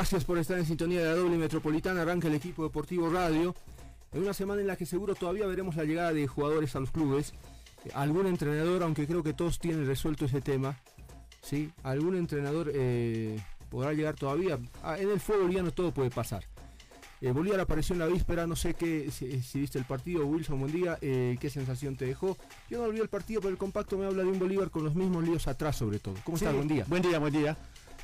Gracias por estar en sintonía de la doble metropolitana, arranca el equipo deportivo radio, en una semana en la que seguro todavía veremos la llegada de jugadores a los clubes, eh, algún entrenador, aunque creo que todos tienen resuelto ese tema, ¿sí? algún entrenador eh, podrá llegar todavía, Ah, en el fútbol ya no todo puede pasar. Eh, Bolívar apareció en la víspera, no sé qué, si, si viste el partido, Wilson, buen día, eh, qué sensación te dejó. Yo no vi el partido, pero el compacto me habla de un Bolívar con los mismos líos atrás sobre todo. ¿Cómo Sí, estás? Buen día. Buen día, buen día.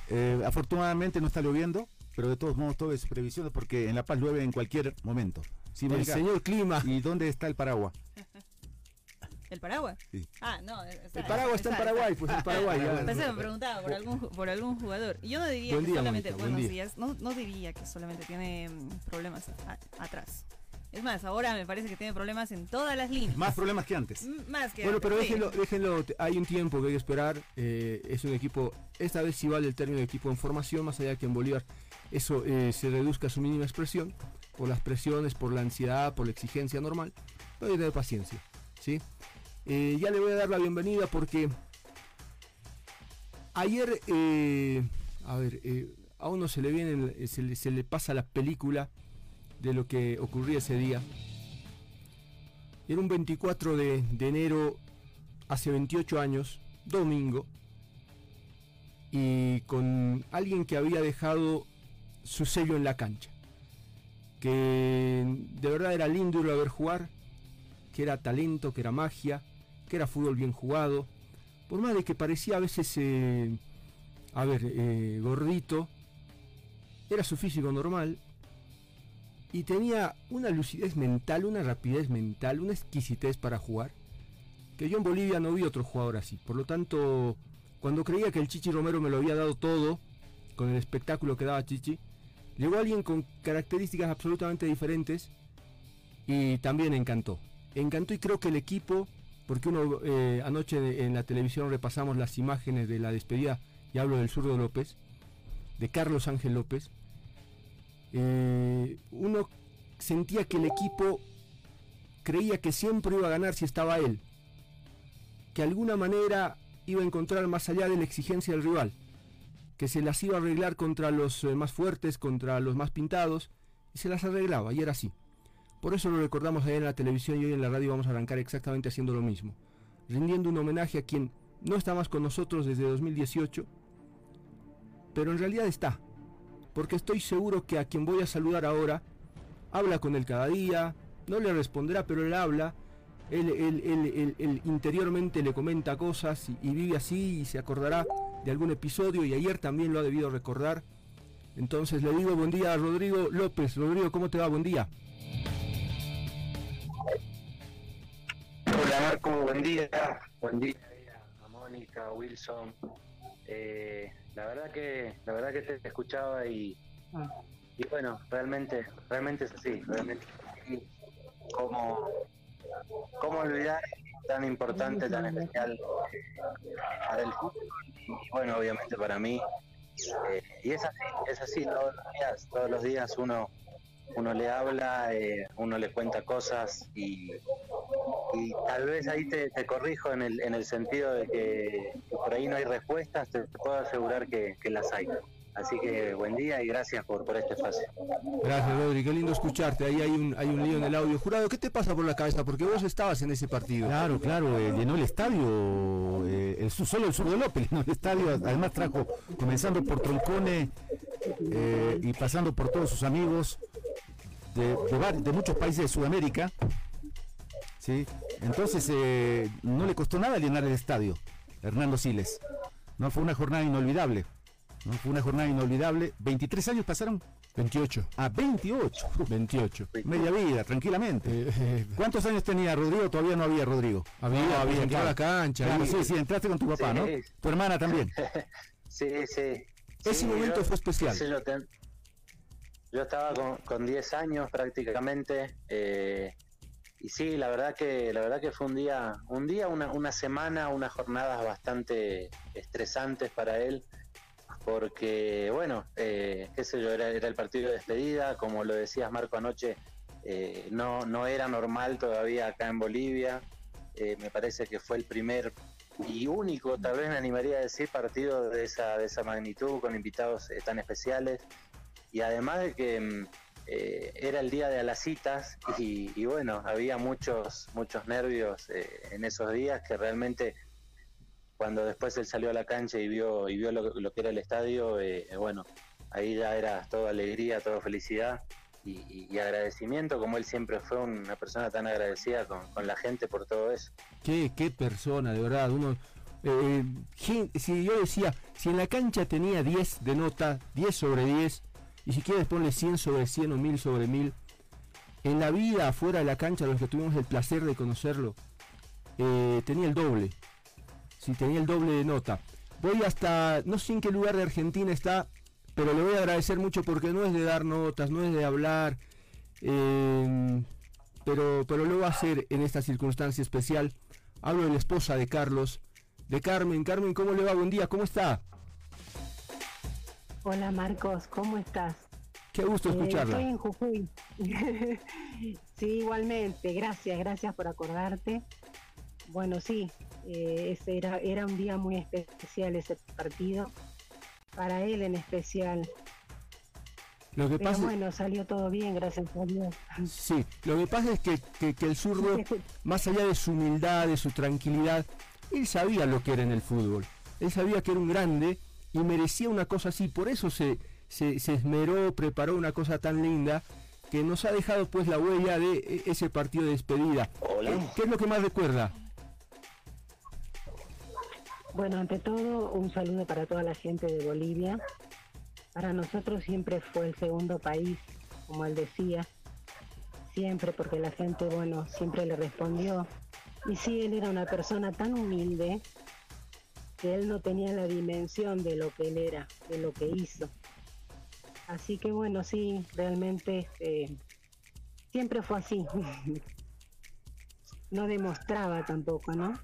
Eh, afortunadamente no está lloviendo, pero de todos modos todo es previsión porque en La Paz llueve en cualquier momento. Sí, El señor Clima. ¿Y dónde está el paraguas? ¿El paraguas? Sí. Ah, no. está- El paraguas está en Paraguay, pues en Paraguay. ya. Pensé que me preguntaba por algún, ju- por algún jugador. Y yo no diría Buen que día, solamente. Mónica, buen buenos día. días. No, no diría que solamente tiene mm, problemas a- atrás. Es más, ahora me parece que tiene problemas en todas las líneas. Más problemas que antes. M- Más que Bueno, antes, pero déjenlo, déjenlo, hay un tiempo que hay que esperar. eh, es un equipo, esta vez sí vale el término de equipo en formación, más allá que en Bolívar eso eh, se reduzca a su mínima expresión, por las presiones, por la ansiedad, por la exigencia normal. Pero hay que tener paciencia, ¿sí? Eh, ya le voy a dar la bienvenida porque ayer, eh, a ver, eh, a uno se le viene, se le, se le pasa la película de lo que ocurría ese día. Era un 24 de, de enero, hace 28 años, domingo, y con alguien que había dejado su sello en la cancha. Que de verdad era lindo irlo ver jugar, que era talento, que era magia, que era fútbol bien jugado. Por más de que parecía a veces, eh, a ver, eh, gordito, era su físico normal, y tenía una lucidez mental, una rapidez mental, una exquisitez para jugar, que yo en Bolivia no vi otro jugador así. Por lo tanto, cuando creía que el Chichi Romero me lo había dado todo, con el espectáculo que daba Chichi, llegó alguien con características absolutamente diferentes y también encantó. Encantó y creo que el equipo, porque uno eh, anoche en la televisión repasamos las imágenes de la despedida, y hablo del zurdo López, de Carlos Ángel López, eh, uno sentía que el equipo creía que siempre iba a ganar si estaba él. Que de alguna manera iba a encontrar más allá de la exigencia del rival. Que se las iba a arreglar contra los eh, más fuertes, contra los más pintados. Y se las arreglaba, y era así. Por eso lo recordamos ayer en la televisión y hoy en la radio vamos a arrancar exactamente haciendo lo mismo. Rindiendo un homenaje a quien no está más con nosotros desde 2018. Pero en realidad está porque estoy seguro que a quien voy a saludar ahora habla con él cada día, no le responderá, pero él habla, él, él- interiormente le comenta cosas y, vive así y se acordará de algún episodio y ayer también lo ha debido recordar. Entonces le digo buen día a Rodrigo López. Rodrigo, ¿cómo te va? Buen día. Hola Marco, buen día. Buen día a Mónica, Wilson. Eh, la verdad que la verdad que te escuchaba y, y bueno, realmente realmente es así, realmente es así. Cómo, cómo olvidar tan importante, tan especial eh, para el fútbol y bueno, obviamente para mí. Eh, y es así, es así todos los días, todos los días uno uno le habla, eh, uno le cuenta cosas y, y tal vez ahí te, te corrijo en el, en el sentido de que, por ahí no hay respuestas, te puedo asegurar que, que las hay. Así que buen día y gracias por, por este espacio. Gracias, Rodri. Qué lindo escucharte. Ahí hay un, hay un lío en el audio. Jurado, ¿qué te pasa por la cabeza? Porque vos estabas en ese partido. Claro, claro, eh, llenó el estadio, eh, el, solo el sur de López llenó el estadio, además trajo, comenzando por Troncone eh, y pasando por todos sus amigos de, de, muchos países de Sudamérica. ¿sí? Entonces no le costó nada llenar el estadio, Hernando Siles. No fue una jornada inolvidable. Fue una jornada inolvidable. 23 años pasaron. 28. Ah, 28. 28. Media vida, tranquilamente. Eh, eh, ¿Cuántos años tenía Rodrigo? Todavía no había Rodrigo. Había, había entrado a la cancha. sí, sí, entraste con tu papá, ¿no? Tu hermana también. sí, sí. Ese momento fue especial. Yo, estaba con, con, 10 años prácticamente. Eh, y sí, la verdad que la verdad que fue un día, un día, una, una semana, unas jornadas bastante estresantes para él porque, bueno, eh, qué sé yo, era, el partido de despedida, como lo decías Marco anoche, eh, no, no era normal todavía acá en Bolivia, eh, me parece que fue el primer y único, tal vez me animaría a decir, partido de esa, de esa magnitud, con invitados tan especiales, y además de que mm, era el día de las citas y, bueno, había muchos, muchos nervios en esos días que realmente cuando después él salió a la cancha y vio y vio lo, que era el estadio, eh, bueno, ahí ya era toda alegría, toda felicidad y, agradecimiento, como él siempre fue una persona tan agradecida con, la gente por todo eso. Qué, qué persona, de verdad, uno... Eh, si yo decía, si en la cancha tenía 10 de nota, 10 sobre 10, y si quieres ponle 100 sobre 100 o 1000 sobre 1000, en la vida afuera de la cancha, los que tuvimos el placer de conocerlo, eh, tenía el doble si tenía el doble de nota. Voy hasta, no sé en qué lugar de Argentina está, pero le voy a agradecer mucho porque no es de dar notas, no es de hablar, em, pero, pero lo va a hacer en esta circunstancia especial. Hablo de la esposa de Carlos, de Carmen. Carmen, ¿cómo le va? Buen día, ¿cómo está? Hola Marcos, ¿cómo estás? Qué gusto escucharla. estoy en Jujuy. sí, igualmente. Gracias, gracias por acordarte. Bueno, sí, eh, ese era, era un día muy especial ese partido, para él en especial. Lo que pasa bueno, salió todo bien, gracias a Dios. Sí, lo que pasa es que, que, el zurdo, más allá de su humildad, de su tranquilidad, él sabía lo que era en el fútbol. Él sabía que era un grande y merecía una cosa así. Por eso se, se, se esmeró, preparó una cosa tan linda que nos ha dejado pues la huella de e, ese partido de despedida. ¿Qué es lo que más recuerda? Bueno, ante todo, un saludo para toda la gente de Bolivia. Para nosotros siempre fue el segundo país, como él decía, siempre porque la gente, bueno, siempre le respondió. Y sí, él era una persona tan humilde que él no tenía la dimensión de lo que él era, de lo que hizo. Así que bueno, sí, realmente este, siempre fue así. no demostraba tampoco, ¿no?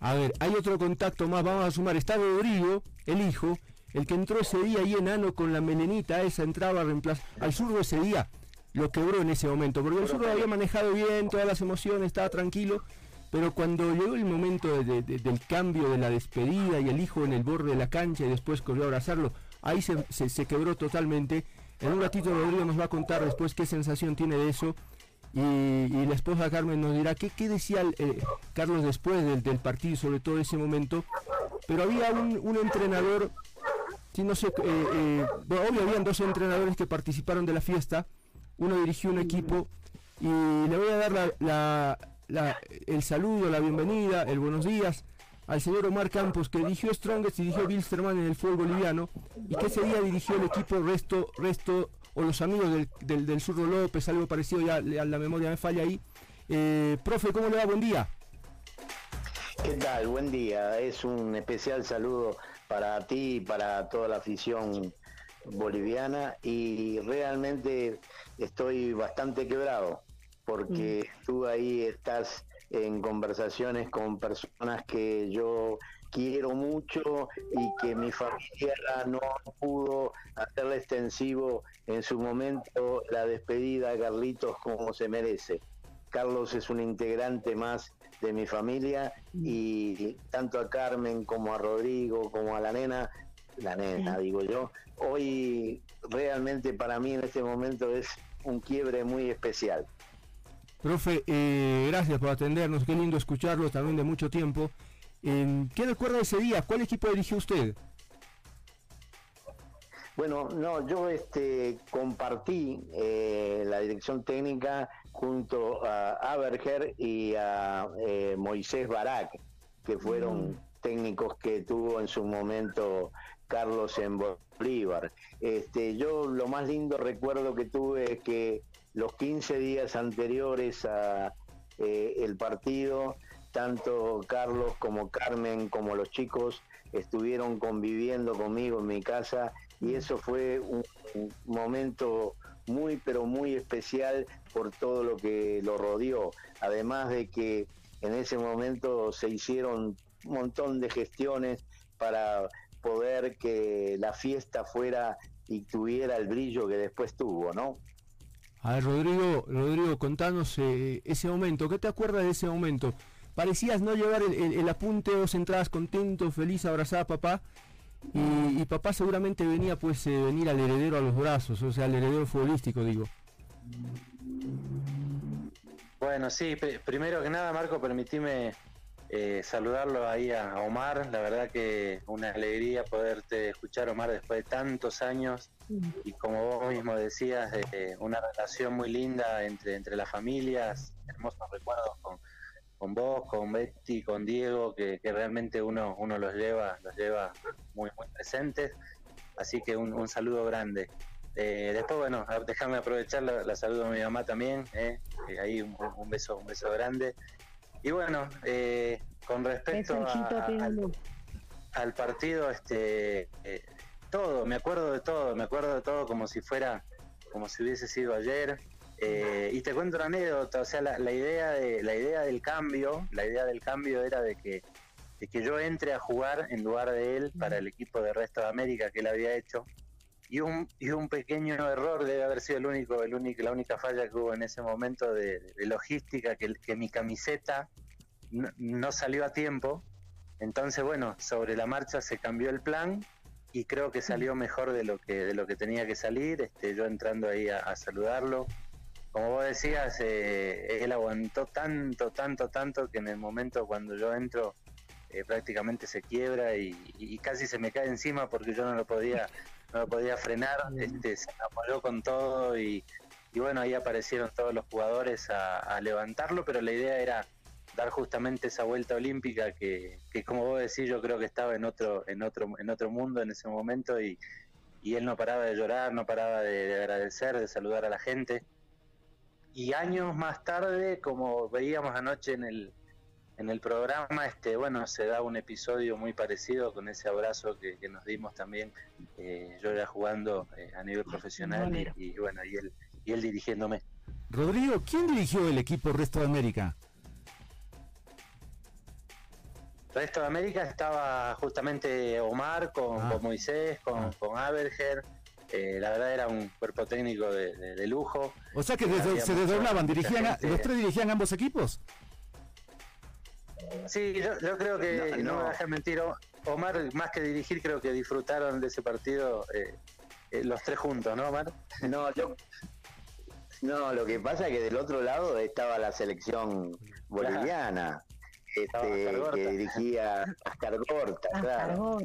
A ver, hay otro contacto más, vamos a sumar. Está Rodrigo, el hijo, el que entró ese día ahí enano con la melenita esa, entraba a reemplazar. Al zurdo ese día lo quebró en ese momento, porque el zurdo había manejado bien todas las emociones, estaba tranquilo, pero cuando llegó el momento del cambio, de la despedida y el hijo en el borde de la cancha y después corrió a abrazarlo, ahí se, se quebró totalmente. En un ratito Rodrigo nos va a contar después qué sensación tiene de eso y, la esposa Carmen nos dirá qué, qué decía eh, Carlos después del, del, partido, sobre todo ese momento. Pero había un, entrenador, si no sé, eh, eh, obvio habían dos entrenadores que participaron de la fiesta, uno dirigió un equipo y le voy a dar la, el saludo, la bienvenida, el buenos días al señor Omar Campos que dirigió Strongest y dirigió Bilsterman en el fútbol boliviano y que ese día dirigió el equipo Resto, Resto o los amigos del, del, del Zurdo López, algo parecido, ya la memoria me falla ahí. Eh, profe, ¿cómo le va? Buen día. ¿Qué tal? Buen día. Es un especial saludo para ti y para toda la afición boliviana y realmente estoy bastante quebrado porque mm. tú ahí estás en conversaciones con personas que yo quiero mucho y que mi familia no pudo hacerle extensivo en su momento la despedida a Carlitos como se merece. Carlos es un integrante más de mi familia y tanto a Carmen como a Rodrigo como a la nena la nena, digo yo. Hoy realmente para mí en este momento es un quiebre muy especial. Profe, eh, gracias por atendernos, qué lindo escucharlo también de mucho tiempo. Eh, ¿Qué recuerda ese día? ¿Cuál equipo dirigió usted? Bueno, no, yo este, compartí eh, la dirección técnica junto a Aberger y a eh, Moisés Barak, que fueron mm. técnicos que tuvo en su momento Carlos en Bolívar. Este, yo lo más lindo recuerdo que tuve es que los 15 días anteriores a eh, el partido, tanto Carlos como Carmen como los chicos estuvieron conviviendo conmigo en mi casa y eso fue un, momento muy pero muy especial por todo lo que lo rodeó. Además de que en ese momento se hicieron un montón de gestiones para poder que la fiesta fuera y tuviera el brillo que después tuvo, ¿no? A ver, Rodrigo, Rodrigo, contanos eh, ese momento. ¿Qué te acuerdas de ese momento? Parecías no llevar el, apunte, dos entradas contento, feliz, abrazada a papá, y, papá seguramente venía pues eh, venir al heredero a los brazos, o sea, al heredero futbolístico, digo. Bueno, sí, primero que nada, Marco, permitime eh, saludarlo ahí a Omar. La verdad que una alegría poderte escuchar, Omar, después de tantos años. Y como vos mismo decías, una relación muy linda entre, entre las familias, hermosos recuerdos con, con vos, con Betty, con Diego, que, realmente uno, uno los lleva, los lleva muy, muy presentes. Así que un, saludo grande. Eh, después, bueno, déjame aprovechar la, saludo a mi mamá también, eh, ahí un, beso, un beso grande. Y bueno, eh, con respecto al, partido, este, todo, me acuerdo de todo, me acuerdo de todo como si fuera, como si hubiese sido ayer. Eh, y te cuento una anécdota, o sea, la, idea de, la idea del cambio, la idea del cambio era de que, de que yo entre a jugar en lugar de él para el equipo de Resto de América que él había hecho. Y un, y un pequeño error debe haber sido el único, el único, la única falla que hubo en ese momento de, logística, que, que mi camiseta no, salió a tiempo. Entonces, bueno, sobre la marcha se cambió el plan y creo que salió mejor de lo que de lo que tenía que salir este yo entrando ahí a saludarlo como vos decías, eh, él aguantó tanto, tanto, tanto que en el momento cuando yo entro eh, prácticamente se quiebra y, casi se me cae encima porque yo no lo podía, no lo podía frenar, este, se apoyó con todo y, bueno, ahí aparecieron todos los jugadores a, levantarlo, pero la idea era dar justamente esa vuelta olímpica que, como vos decís yo creo que estaba en otro, en otro, en otro mundo en ese momento y, él no paraba de llorar, no paraba de agradecer, de saludar a la gente. Y años más tarde, como veíamos anoche en el, en el programa, este, bueno, se da un episodio muy parecido con ese abrazo que, nos dimos también, eh, yo ya jugando eh, a nivel profesional y, bueno, y él, y él dirigiéndome. Rodrigo, ¿quién dirigió el equipo Resto de América? Resto de América estaba justamente Omar con, ah. Moisés, con, ah. con Aberger, eh, la verdad era un cuerpo técnico de, lujo. O sea que se desdoblaban, dirigían ¿los tres dirigían ambos equipos? Sí, yo, creo que, no, me dejes mentir, Omar, más que dirigir, creo que disfrutaron de ese partido eh, eh, los tres juntos, ¿no, Omar? No, yo, no, lo que pasa es que del otro lado estaba la selección boliviana, este, que dirigía Oscar Gorta, claro.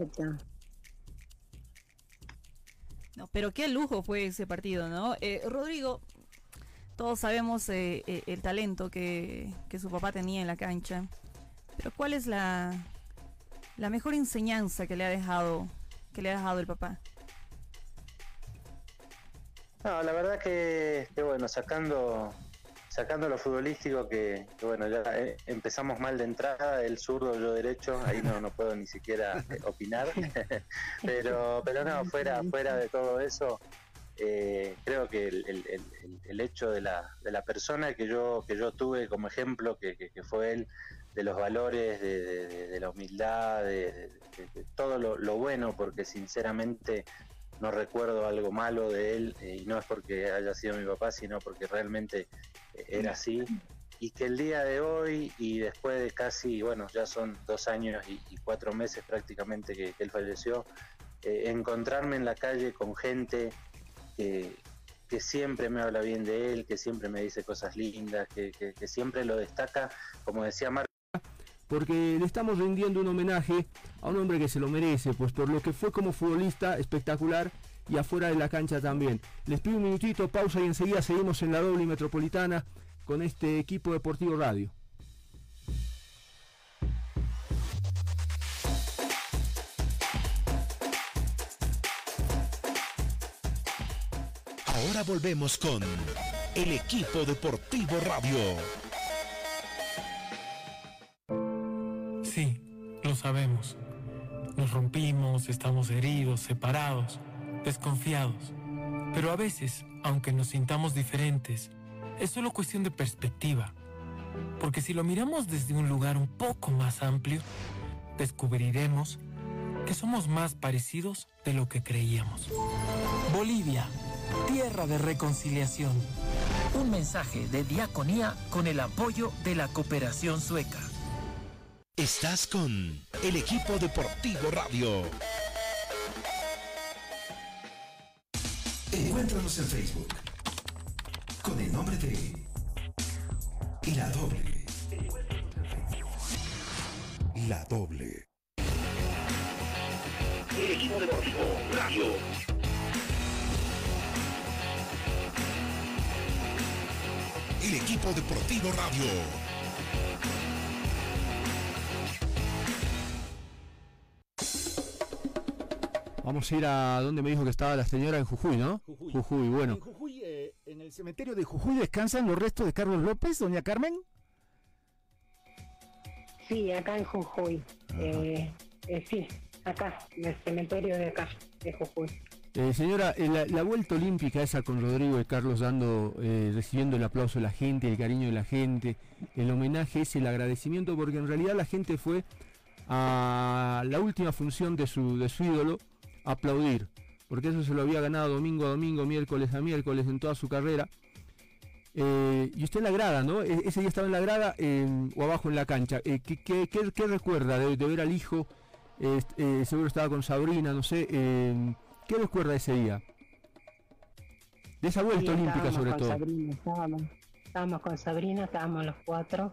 pero qué lujo fue ese partido, ¿no? Eh, Rodrigo, todos sabemos eh, eh, el talento que, su papá tenía en la cancha, pero ¿cuál es la, la mejor enseñanza que le ha dejado, que le ha dejado el papá? No, la verdad que, que bueno, sacando sacando lo futbolístico que, bueno, ya eh, empezamos mal de entrada, el zurdo, yo derecho, ahí no, no puedo ni siquiera eh, opinar, pero, pero no, fuera, fuera de todo eso, eh, creo que el, hecho de la, de la persona que yo, que yo tuve como ejemplo, que, fue él, de los valores, de, la humildad, de, todo lo, bueno, porque sinceramente no recuerdo algo malo de él, y no es porque haya sido mi papá, sino porque realmente era así, y que el día de hoy y después de casi, bueno, ya son dos años y, cuatro meses prácticamente que, él falleció, eh, encontrarme en la calle con gente que, siempre me habla bien de él, que siempre me dice cosas lindas, que siempre lo destaca, como decía Marco. Porque le estamos rindiendo un homenaje a un hombre que se lo merece, pues por lo que fue como futbolista espectacular y afuera de la cancha también. Les pido un minutito, pausa y enseguida seguimos en la doble metropolitana con este equipo deportivo radio. Ahora volvemos con el equipo deportivo radio. Lo sabemos. Nos rompimos, estamos heridos, separados, desconfiados. Pero a veces, aunque nos sintamos diferentes, es solo cuestión de perspectiva. Porque si lo miramos desde un lugar un poco más amplio, descubriremos que somos más parecidos de lo que creíamos. Bolivia, tierra de reconciliación. Un mensaje de diaconía con el apoyo de la cooperación sueca. Estás con el equipo deportivo radio. Encuéntranos en Facebook con el nombre de La Doble. La Doble. El equipo deportivo radio. El equipo deportivo radio. Vamos a ir a donde me dijo que estaba la señora en Jujuy, ¿no? Jujuy. bueno. En Jujuy, eh, en el cementerio de Jujuy descansan los restos de Carlos López, doña Carmen. Sí, acá en Jujuy. Eh, eh, sí, acá, en el cementerio de acá, de Jujuy. Eh, señora, eh, la, la vuelta olímpica esa con Rodrigo y Carlos dando, eh, recibiendo el aplauso de la gente, el cariño de la gente, el homenaje es el agradecimiento, porque en realidad la gente fue a la última función de su, de su ídolo aplaudir, porque eso se lo había ganado domingo a domingo, miércoles a miércoles en toda su carrera. Eh, y usted en la grada, ¿no? E- ese día estaba en la grada eh, o abajo en la cancha. Eh, ¿qué, qué- qué- qué recuerda de, de ver al hijo? Eh, eh, seguro estaba con Sabrina, no sé. eh, ¿Qué recuerda ese día? De esa vuelta Sí, olímpica sobre todo. Sabrina, estábamos, estábamos con Sabrina, estábamos los cuatro.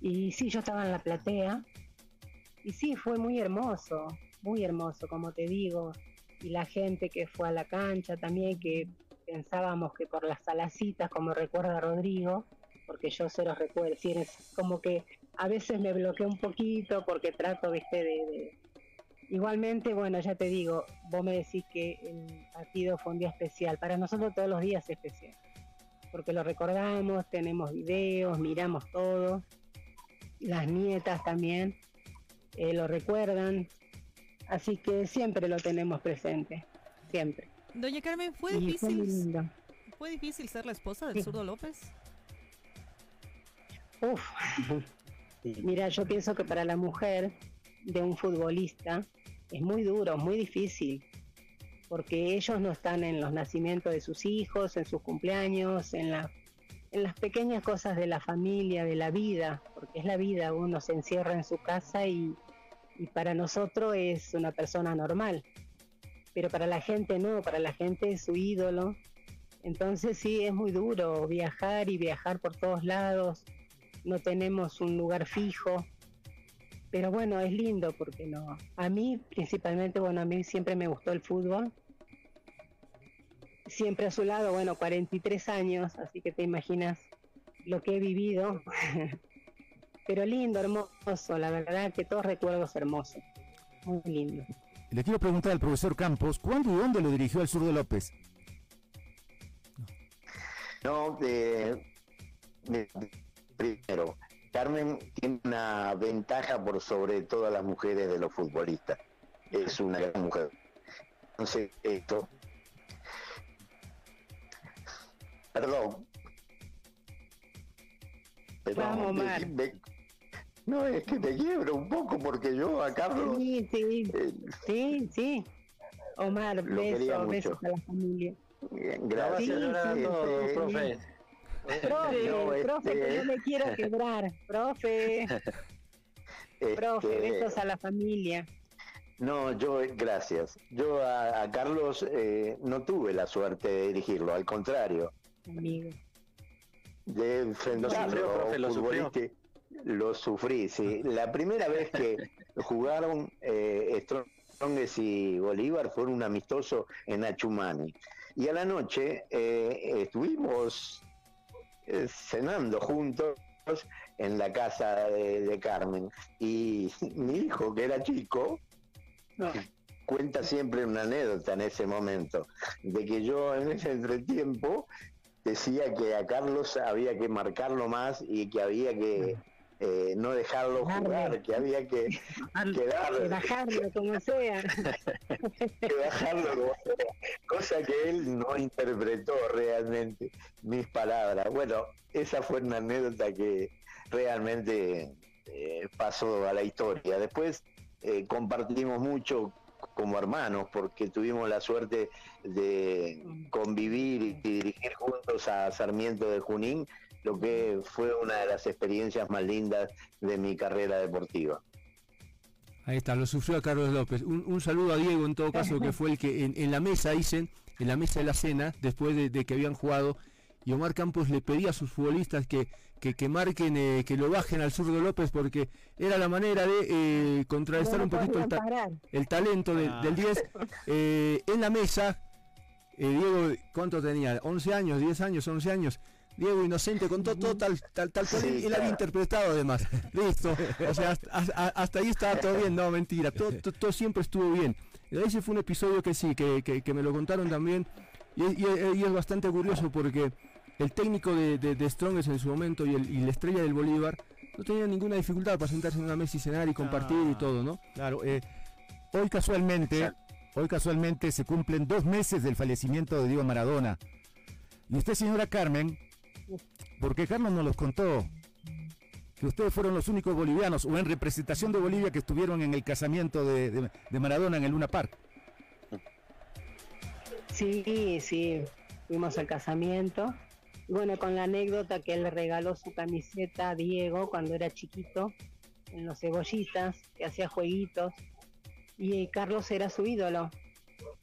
Y sí, yo estaba en la platea. Y sí, fue muy hermoso, muy hermoso, como te digo. Y la gente que fue a la cancha también, que pensábamos que por las salacitas, como recuerda Rodrigo, porque yo se los recuerdo, es decir, es como que a veces me bloqueo un poquito porque trato, viste, de, de- Igualmente, bueno, ya te digo, vos me decís que el partido fue un día especial. Para nosotros todos los días es especial. Porque lo recordamos, tenemos videos, miramos todo. Las nietas también eh, lo recuerdan. Así que siempre lo tenemos presente. Siempre. Doña Carmen, ¿fue Y difícil, lindo. ¿fue difícil ser la esposa del Sí. zurdo López? Uf. Mira, yo pienso que para la mujer de un futbolista es muy duro, muy difícil, porque ellos no están en los nacimientos de sus hijos, en sus cumpleaños, en, la, en las pequeñas cosas de la familia, de la vida, porque es la vida, uno se encierra en su casa y, y para nosotros es una persona normal, pero para la gente no, para la gente es su ídolo. Entonces sí, es muy duro viajar y viajar por todos lados, no tenemos un lugar fijo, pero bueno, es lindo porque no. A mí principalmente, bueno, a mí siempre me gustó el fútbol. Siempre a su lado, bueno, 43 años, así que te imaginas lo que he vivido. pero lindo, hermoso, la verdad que todos recuerdos hermosos. Muy lindo. Le quiero preguntar al profesor Campos, ¿cuándo y dónde lo dirigió al zurdo López? No, de, de- primero, Carmen tiene una ventaja por sobre todas las mujeres de los futbolistas. Es una gran mujer. Entonces, esto. Perdón. Vamos, Omar. me- no, es que me quiebro un poco porque yo a Carlos. Sí, sí, eh, sí, sí. Omar, Lo quería besos, mucho. besos a la familia. gracias. Sí, llorando, Este, profe. Profe, No, profe, que este- no me quiero quebrar. Profe, profe, este, besos a la familia. No, yo, gracias. Yo a, Carlos eh, no tuve la suerte de dirigirlo, al contrario. Amigo. De a lo sufrió. Lo sufrí, sí. La primera vez que jugaron eh, Strongest y Bolívar fue un amistoso en Achumani. Y a la noche eh, estuvimos eh, cenando juntos en la casa de, Carmen. Y mi hijo, que era chico, cuenta siempre una anécdota en ese momento, de que yo en ese entretiempo decía que a Carlos había que marcarlo más y que había que eh, no dejarlo jugar, que había que, que bajarlo como sea. que bajarlo como sea. Cosa que él no interpretó realmente mis palabras. Bueno, esa fue una anécdota que realmente eh, pasó a la historia. Después eh, compartimos mucho como hermanos porque tuvimos la suerte de convivir y dirigir juntos a Sarmiento de Junín lo que fue una de las experiencias más lindas de mi carrera deportiva. Ahí está, lo sufrió a Carlos López. Un, saludo a Diego en todo caso, que fue el que en, la mesa, dicen, en la mesa de la cena, después de, que habían jugado, y Omar Campos le pedía a sus futbolistas que, que, marquen, eh, que lo bajen al zurdo López, porque era la manera de eh, contrarrestar un poquito el, talento ah. del 10. Eh, en la mesa, Diego, ¿cuánto tenía? ¿11 años, 10 años, 11 años? Diego Inocente contó todo tal, tal, tal cual él, había interpretado además. Listo. O sea, hasta, ahí estaba todo bien, no, mentira. Todo, todo, siempre estuvo bien. Ese fue un episodio que sí, que, que, me lo contaron también. Y, es bastante curioso porque el técnico de, de, Strongest en su momento y, el, y, la estrella del Bolívar no tenía ninguna dificultad para sentarse en una mesa y cenar y compartir y todo, ¿no? Claro. Eh, hoy casualmente, hoy casualmente se cumplen dos meses del fallecimiento de Diego Maradona. Y usted, señora Carmen, porque Carlos nos los contó, que ustedes fueron los únicos bolivianos o en representación de Bolivia que estuvieron en el casamiento de, Maradona en el Luna Park. Sí, sí, fuimos al casamiento. Bueno, con la anécdota que él le regaló su camiseta a Diego cuando era chiquito, en los cebollitas, que hacía jueguitos, y Carlos era su ídolo.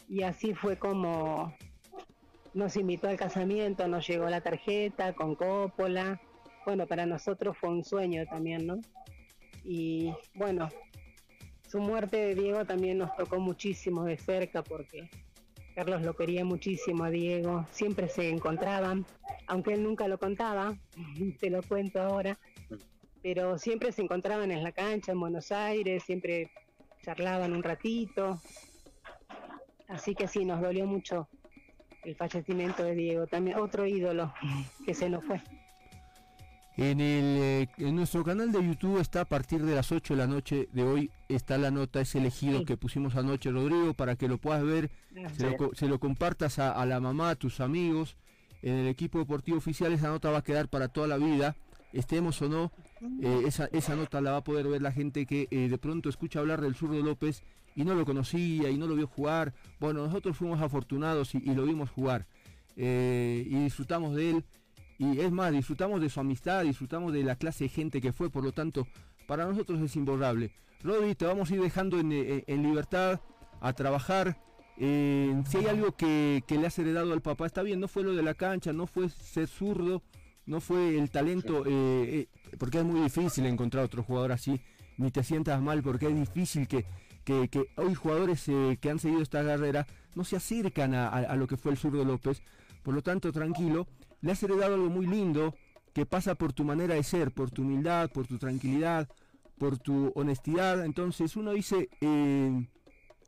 Y así fue como nos invitó al casamiento, nos llegó la tarjeta con cópola. Bueno, para nosotros fue un sueño también, ¿no? Y bueno, su muerte de Diego también nos tocó muchísimo de cerca porque Carlos lo quería muchísimo a Diego, siempre se encontraban, aunque él nunca lo contaba, te lo cuento ahora, pero siempre se encontraban en la cancha en Buenos Aires, siempre charlaban un ratito, así que sí, nos dolió mucho el fallecimiento de Diego, también otro ídolo que se nos fue. En, el, eh, en nuestro canal de YouTube está a partir de las 8 de la noche de hoy, está la nota, ese elegido que pusimos anoche, Rodrigo, para que lo puedas ver, se lo, compartas a, la mamá, a tus amigos. En el equipo deportivo oficial esa nota va a quedar para toda la vida, estemos o no, eh, esa, esa nota la va a poder ver la gente que eh, de pronto escucha hablar del zurdo López y no lo conocía y no lo vio jugar. Bueno, nosotros fuimos afortunados y, lo vimos jugar eh, y disfrutamos de él. Y es más, disfrutamos de su amistad, disfrutamos de la clase de gente que fue, por lo tanto, para nosotros es imborrable. Rodri, te vamos a ir dejando en, eh, libertad a trabajar. Eh, si hay algo que, le has heredado al papá, está bien, no fue lo de la cancha, no fue ser zurdo, no fue el talento, porque es muy difícil encontrar otro jugador así, ni te sientas mal, porque es difícil que, que, hoy jugadores eh, que han seguido esta carrera no se acercan a, lo que fue el zurdo López. Por lo tanto, tranquilo, le has heredado algo muy lindo que pasa por tu manera de ser, por tu humildad, por tu tranquilidad, por tu honestidad. Entonces uno dice, eh,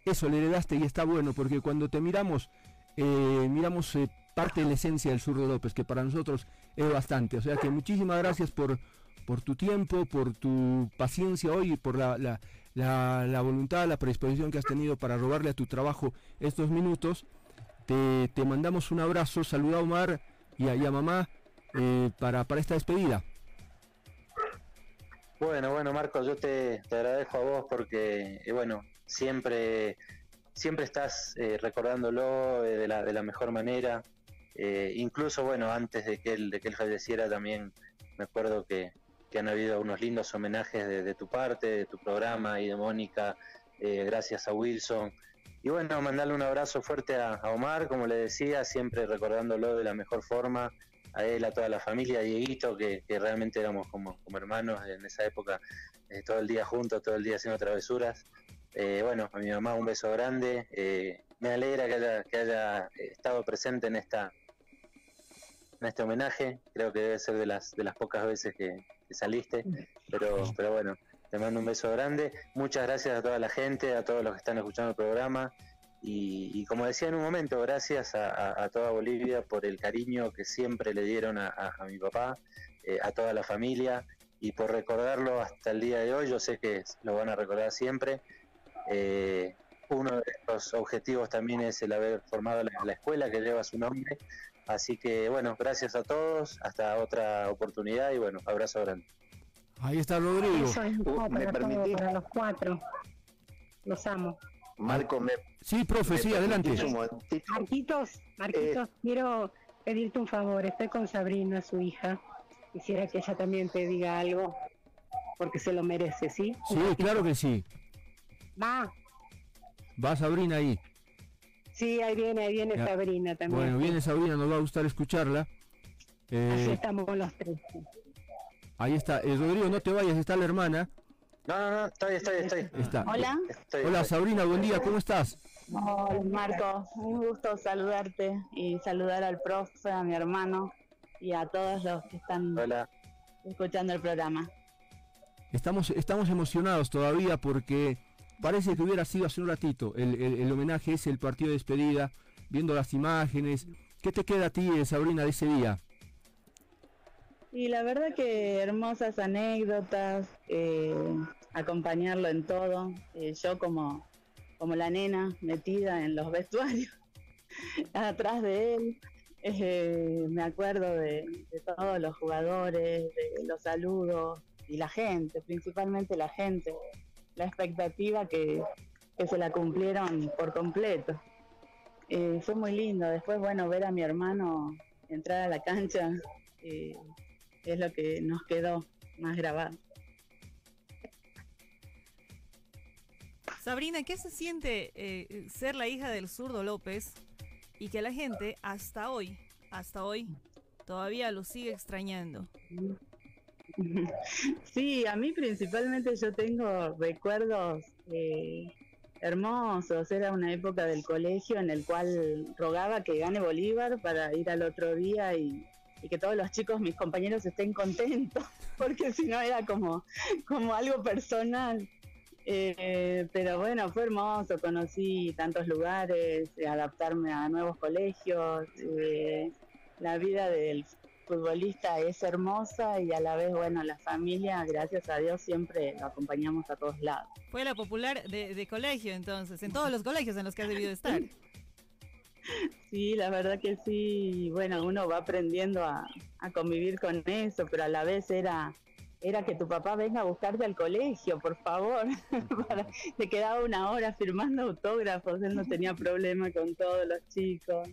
eso le heredaste y está bueno, porque cuando te miramos, eh, miramos parte de la esencia del zurdo López, que para nosotros es bastante. O sea que muchísimas gracias por, por tu tiempo, por tu paciencia hoy y por la, la, voluntad, la predisposición que has tenido para robarle a tu trabajo estos minutos. Te, mandamos un abrazo, saluda a Omar y a, mamá eh, para, para esta despedida. Bueno, bueno, Marcos, yo te, agradezco a vos porque, eh, bueno, siempre, siempre estás eh, recordándolo de la, de la mejor manera. incluso, bueno, antes de que él, de que él falleciera también me acuerdo que, que han habido unos lindos homenajes de, tu parte, de tu programa y de Mónica gracias a Wilson. Y bueno, mandarle un abrazo fuerte a, Omar, como le decía, siempre recordándolo de la mejor forma, a él, a toda la familia, a Dieguito, que, realmente éramos como, como, hermanos en esa época, todo el día juntos, todo el día haciendo travesuras. bueno, a mi mamá un beso grande. me alegra que haya, que haya estado presente en esta en este homenaje. Creo que debe ser de las de las pocas veces que, saliste, pero pero bueno, te mando un beso grande. Muchas gracias a toda la gente, a todos los que están escuchando el programa. Y, como decía en un momento, gracias a, toda Bolivia por el cariño que siempre le dieron a, mi papá, eh, a toda la familia y por recordarlo hasta el día de hoy. Yo sé que lo van a recordar siempre. Eh, uno de los objetivos también es el haber formado la escuela que lleva su nombre Así que bueno, gracias a todos, hasta otra oportunidad y bueno, abrazo grande. Ahí está Rodrigo. Uh, ¿Me permitís? Para los cuatro. Los amo. Marco, me. Sí, profe, sí, adelante. Marquitos, Marquitos, eh, quiero pedirte un favor. Estoy con Sabrina, su hija. Quisiera que ella también te diga algo, porque se lo merece, ¿sí? Sí, claro que sí. Va. Va Sabrina ahí. Sí, ahí viene, ahí viene Sabrina también. Bueno, viene Sabrina, nos va a gustar escucharla. Eh, Así estamos con los tres. Ahí está. Eh, Rodrigo, no te vayas, está la hermana. No, no, no, estoy, estoy, estoy. Está. Hola. Hola, Sabrina, buen día, ¿cómo estás? Hola, Marco. Un gusto saludarte y saludar al profe, a mi hermano y a todos los que están escuchando el programa. Estamos, estamos emocionados todavía porque parece que hubiera sido hace un ratito el, homenaje ese, el partido de despedida, viendo las imágenes. ¿Qué te queda a ti, eh, Sabrina, de ese día? Y la verdad que hermosas anécdotas, eh, acompañarlo en todo. Eh, yo como, como la nena metida en los vestuarios, atrás de él. me acuerdo de, de, todos los jugadores, de los saludos y la gente, principalmente la gente la expectativa que, se la cumplieron por completo. Eh, fue muy lindo. Después, bueno, ver a mi hermano entrar a la cancha eh, es lo que nos quedó más grabado. Sabrina, ¿qué se siente eh, ser la hija del zurdo López y que la gente hasta hoy, hasta hoy, todavía lo sigue extrañando? Sí, a mí principalmente yo tengo recuerdos eh, hermosos. Era una época del colegio en el cual rogaba que gane Bolívar para ir al otro día y, que todos los chicos, mis compañeros, estén contentos, porque si no era como, como algo personal. Eh, pero bueno, fue hermoso, conocí tantos lugares, adaptarme a nuevos colegios, eh, la vida del futbolista es hermosa y a la vez, bueno, la familia, gracias a Dios, siempre lo acompañamos a todos lados. Fue la popular de, colegio entonces, en todos los colegios en los que has debido estar. Sí, la verdad que sí, bueno, uno va aprendiendo a, convivir con eso, pero a la vez era era que tu papá venga a buscarte al colegio, por favor. le quedaba una hora firmando autógrafos, él no tenía problema con todos los chicos.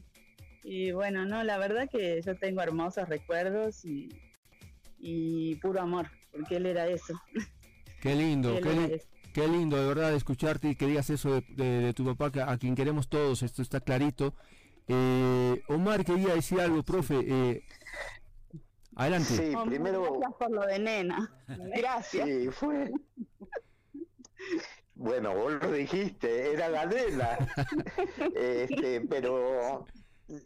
Y bueno, no, la verdad que yo tengo hermosos recuerdos y, puro amor, porque él era eso. Qué lindo, qué, lindo de verdad escucharte y que digas eso de, tu papá, a quien queremos todos, esto está clarito. Eh, Omar quería decir algo, profe. Eh, adelante. Sí, primero... Gracias por lo de nena. Gracias. Sí, fue... Bueno, vos lo dijiste, era la nena. este, pero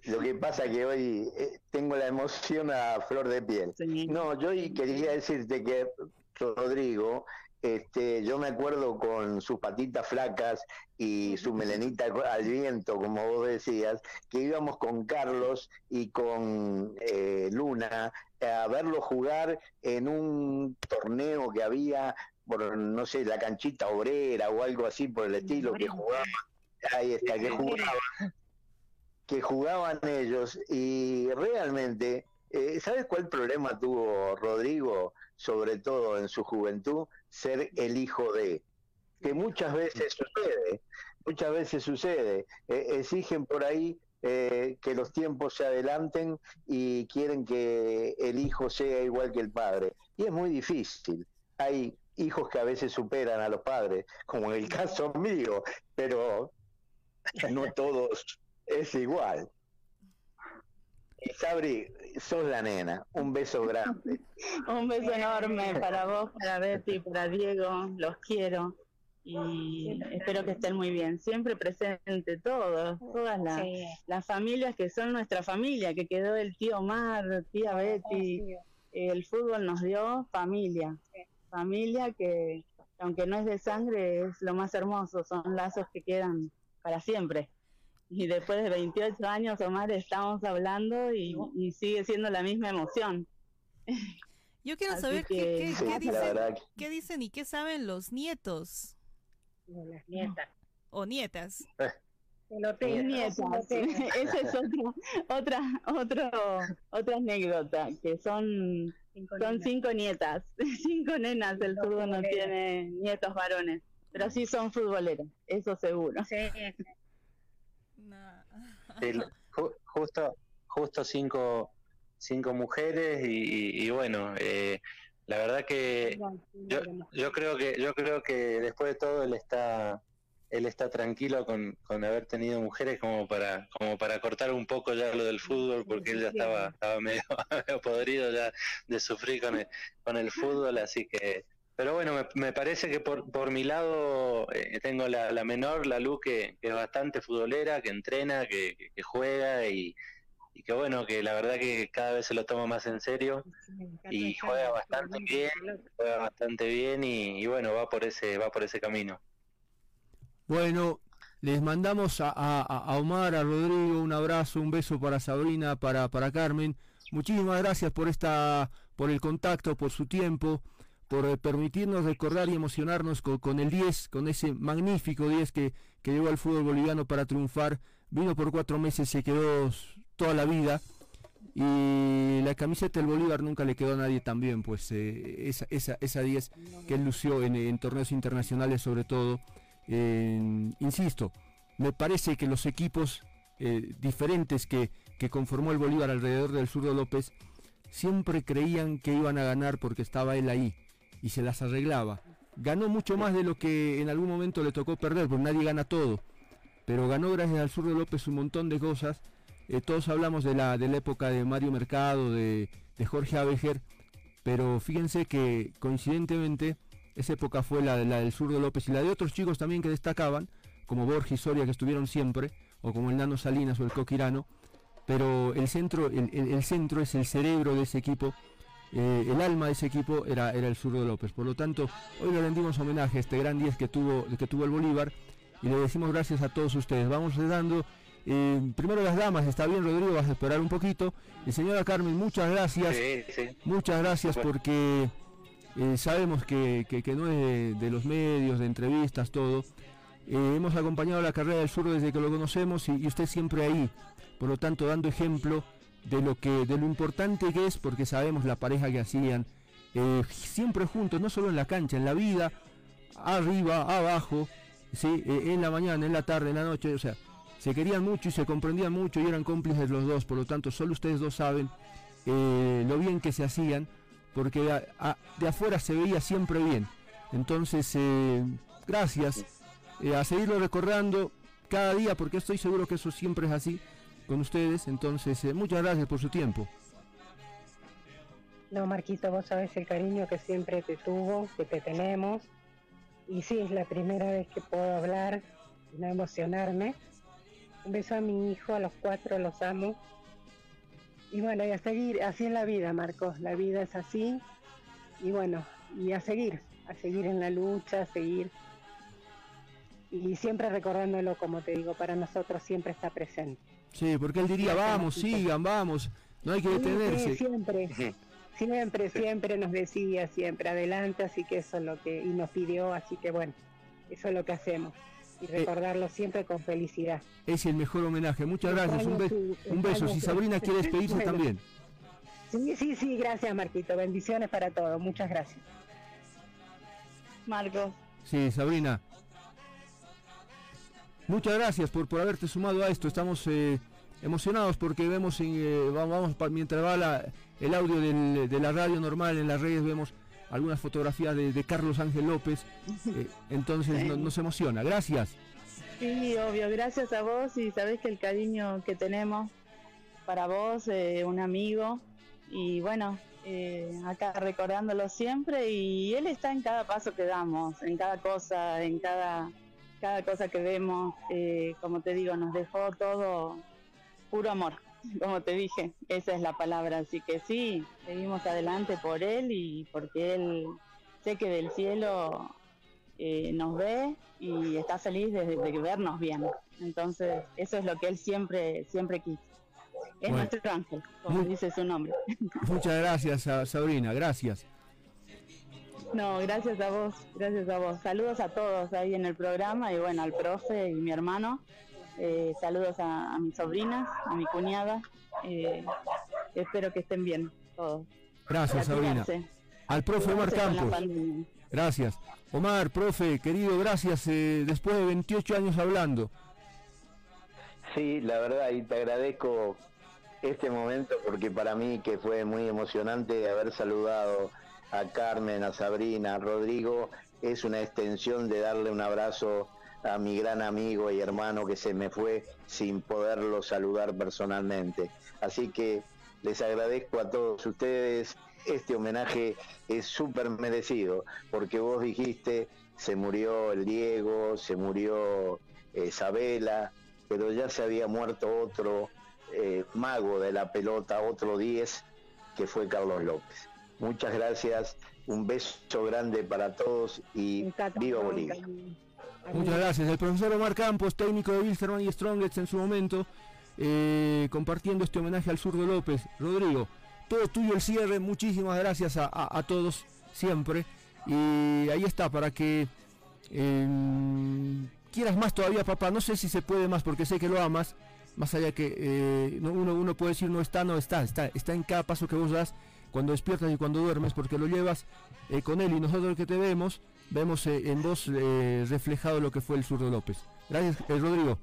lo que pasa que hoy eh, tengo la emoción a flor de piel. No, yo quería decirte que Rodrigo, este, yo me acuerdo con sus patitas flacas y su melenita al viento, como vos decías, que íbamos con Carlos y con eh, Luna a verlo jugar en un torneo que había por, no sé, la canchita obrera o algo así por el estilo, que jugaba, ahí está, que jugaba que jugaban ellos y realmente, eh, ¿sabes cuál problema tuvo Rodrigo, sobre todo en su juventud? Ser el hijo de, que muchas veces sucede, muchas veces sucede, eh, exigen por ahí eh, que los tiempos se adelanten y quieren que el hijo sea igual que el padre. Y es muy difícil. Hay hijos que a veces superan a los padres, como en el caso mío, pero no todos es igual. Y Sabri, sos la nena, un beso grande. Un beso enorme para vos, para Betty, para Diego, los quiero y espero que estén muy bien. Siempre presente todos, todas las, las familias que son nuestra familia, que quedó el tío Omar, tía Betty. El fútbol nos dio familia, familia que aunque no es de sangre es lo más hermoso, son lazos que quedan para siempre. Y después de 28 años, Omar, estamos hablando y, y sigue siendo la misma emoción. Yo quiero saber qué, qué, dicen, qué dicen y qué saben los nietos las nietas. O nietas. Eh. nietas. Esa es otra, otra, otra anécdota, que son cinco son cinco nietas, cinco nenas, el fútbol no tiene nietos varones, pero sí son futboleros, eso seguro. Justo, justo cinco, cinco mujeres y, bueno, eh, la verdad que yo, yo creo que yo creo que después de todo él está él está tranquilo con, con haber tenido mujeres como para como para cortar un poco ya lo del fútbol porque él ya estaba estaba medio, podrido ya de sufrir con el, con el fútbol así que pero bueno me, me parece que por, por mi lado eh, tengo la, la menor la Lu que, que, es bastante futbolera que entrena que, que juega y, y que bueno, que la verdad que cada vez se lo toma más en serio y juega bastante bien, juega bastante bien y, bueno, va por ese va por ese camino. Bueno, les mandamos a, a, Omar, a Rodrigo, un abrazo, un beso para Sabrina, para, para Carmen. Muchísimas gracias por esta, por el contacto, por su tiempo, por eh, permitirnos recordar y emocionarnos con, el 10, con ese magnífico 10 que, que llegó al fútbol boliviano para triunfar. Vino por cuatro meses, se quedó toda la vida. Y la camiseta del Bolívar nunca le quedó a nadie también, pues eh, esa, esa, esa 10 que él lució en, torneos internacionales sobre todo. insisto, me parece que los equipos eh, diferentes que, que, conformó el Bolívar alrededor del zurdo López siempre creían que iban a ganar porque estaba él ahí y se las arreglaba. Ganó mucho más de lo que en algún momento le tocó perder, porque nadie gana todo. Pero ganó gracias al zurdo López un montón de cosas eh, todos hablamos de la, de la época de Mario Mercado, de, Jorge Abejer, pero fíjense que coincidentemente esa época fue la, la del zurdo López y la de otros chicos también que destacaban, como Borges y Soria que estuvieron siempre, o como el Nano Salinas o el Coquirano, pero el centro, el, centro es el cerebro de ese equipo, eh, el alma de ese equipo era, era el zurdo López. Por lo tanto, hoy le rendimos homenaje a este gran 10 que tuvo, que tuvo el Bolívar y le decimos gracias a todos ustedes. Vamos dando eh, primero las damas, está bien Rodrigo, vas a esperar un poquito. Y señora Carmen, muchas gracias. Muchas gracias porque eh, sabemos que, no es de, los medios, de entrevistas, todo. Eh, hemos acompañado la carrera del sur desde que lo conocemos y, usted siempre ahí. Por lo tanto, dando ejemplo de lo que, de lo importante que es, porque sabemos la pareja que hacían, siempre juntos, no solo en la cancha, en la vida, arriba, abajo, ¿sí? en la mañana, en la tarde, en la noche, o sea, se querían mucho y se comprendían mucho y eran cómplices los dos, por lo tanto solo ustedes dos saben eh, lo bien que se hacían, porque de afuera se veía siempre bien. Entonces, eh, gracias eh, a seguirlo recordando cada día, porque estoy seguro que eso siempre es así con ustedes. Entonces, muchas gracias por su tiempo. No, Marquito, vos sabes el cariño que siempre te tuvo, que te tenemos. Y sí, es la primera vez que puedo hablar, no emocionarme un beso a mi hijo, a los cuatro los amo. Y bueno, y a seguir, así en la vida, Marcos, la vida es así. Y bueno, y a seguir, a seguir en la lucha, a seguir. Y siempre recordándolo, como te digo, para nosotros siempre está presente. Sí, porque él diría, vamos, sigan, vamos, no hay que detenerse. siempre, siempre, siempre nos decía, siempre adelante, así que eso es lo que, y nos pidió, así que bueno, eso es lo que hacemos y eh, recordarlo siempre con felicidad. Es el mejor homenaje. Muchas gracias. Un, un beso. Si Sabrina quiere despedirse también. Sí, sí, sí, gracias Marquito. Bendiciones para todos. Muchas gracias. Marco. Sí, Sabrina. Muchas gracias por, por haberte sumado a esto. Estamos eh, emocionados porque vemos, en, eh, vamos, mientras va el audio de la radio normal en las redes, vemos algunas fotografías de, Carlos Ángel López, eh, entonces nos emociona. Gracias. Sí, obvio, gracias a vos y sabés que el cariño que tenemos para vos, eh, un amigo, y bueno, eh, acá recordándolo siempre y él está en cada paso que damos, en cada cosa, en cada, cada cosa que vemos, como te digo, nos dejó todo puro amor como te dije, esa es la palabra. Así que sí, seguimos adelante por él y porque él sé que del cielo eh, nos ve y está feliz de, vernos bien. Entonces, eso es lo que él siempre, siempre quiso. Es nuestro ángel, como dice su nombre. Muchas gracias, Sabrina, gracias. No, gracias a vos, gracias a vos. Saludos a todos ahí en el programa y bueno, al profe y mi hermano. Eh, saludos a, mi sobrina, a mi cuñada. Eh, espero que estén bien todos. Gracias, Sabrina. Al profe Omar Campos. Gracias. Omar, profe, querido, gracias. Eh, después de 28 años hablando. Sí, la verdad, y te agradezco este momento porque para mí que fue muy emocionante haber saludado a Carmen, a Sabrina, a Rodrigo, es una extensión de darle un abrazo a mi gran amigo y hermano que se me fue sin poderlo saludar personalmente. Así que les agradezco a todos ustedes. Este homenaje es súper merecido, porque vos dijiste, se murió el Diego, se murió eh, Isabela, pero ya se había muerto otro eh, mago de la pelota, otro 10, que fue Carlos López. Muchas gracias, un beso grande para todos y viva Bolivia. Muchas gracias. El profesor Omar Campos, técnico de Wilstermann y Strongets en su momento, eh, compartiendo este homenaje al zurdo López. Rodrigo, todo tuyo el cierre. Muchísimas gracias a, todos siempre. Y ahí está, para que em, quieras más todavía, papá. No sé si se puede más, porque sé que lo amas. Más allá que eh, uno, uno puede decir no está, no está, está, está en cada paso que vos das, cuando despiertas y cuando duermes, porque lo llevas eh, con él y nosotros que te vemos vemos eh, en vos eh, reflejado lo que fue el zurdo López. Gracias, Rodrigo.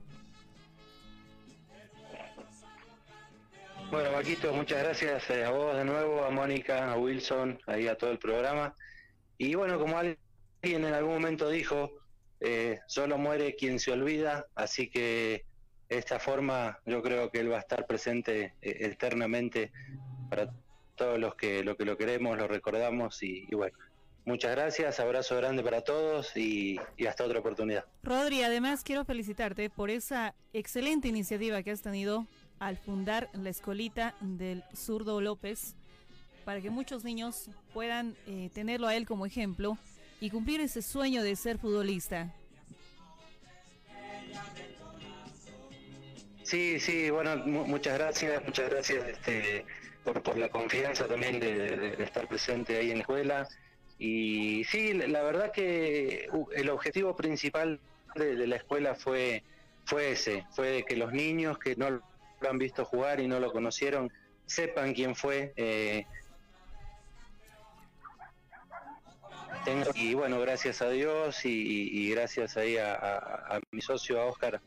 Bueno, Paquito, muchas gracias a vos de nuevo, a Mónica, a Wilson, ahí a todo el programa. Y bueno, como alguien en algún momento dijo, solo muere quien se olvida, así que esta forma yo creo que él va a estar presente eternamente para todos los que lo que lo queremos, lo recordamos y bueno, Muchas gracias, abrazo grande para todos y, hasta otra oportunidad. Rodri, además quiero felicitarte por esa excelente iniciativa que has tenido al fundar la escolita del zurdo López para que muchos niños puedan eh, tenerlo a él como ejemplo y cumplir ese sueño de ser futbolista. Sí, sí, bueno, muchas gracias, muchas gracias este, por, la confianza también de estar presente ahí en la escuela. Y sí, la verdad que el objetivo principal de, la escuela fue, fue ese, fue que los niños que no lo han visto jugar y no lo conocieron sepan quién fue. Eh, y bueno, gracias a Dios y, gracias ahí a, mi socio, a Oscar,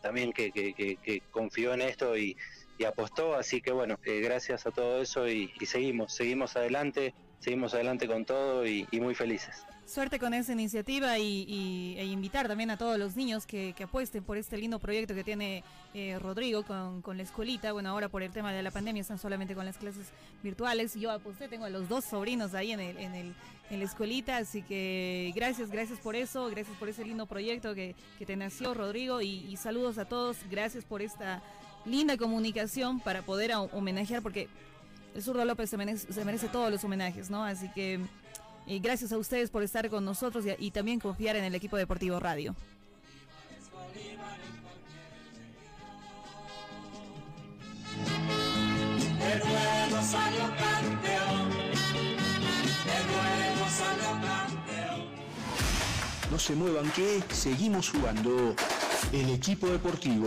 también que, que, confió en esto y, apostó. Así que bueno, eh, gracias a todo eso y seguimos, seguimos adelante seguimos adelante con todo y, muy felices. Suerte con esa iniciativa y, e invitar también a todos los niños que, apuesten por este lindo proyecto que tiene eh, Rodrigo con, la escuelita. Bueno, ahora por el tema de la pandemia están solamente con las clases virtuales. Yo aposté, tengo a los dos sobrinos ahí en, el, en, el, en la escuelita, así que gracias, gracias por eso, gracias por ese lindo proyecto que, te nació Rodrigo y, saludos a todos, gracias por esta linda comunicación para poder homenajear, porque el zurdo López se merece, todos los homenajes, ¿no? Así que y gracias a ustedes por estar con nosotros y, también confiar en el equipo deportivo radio. No se muevan que seguimos jugando. El equipo deportivo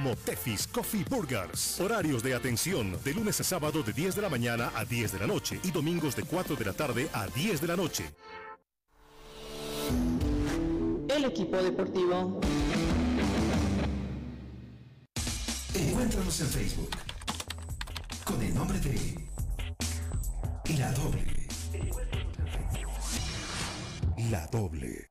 Tefis Coffee Burgers. Horarios de atención de lunes a sábado de 10 de la mañana a 10 de la noche y domingos de 4 de la tarde a 10 de la noche. El equipo deportivo. Encuéntranos en Facebook con el nombre de La Doble. La Doble.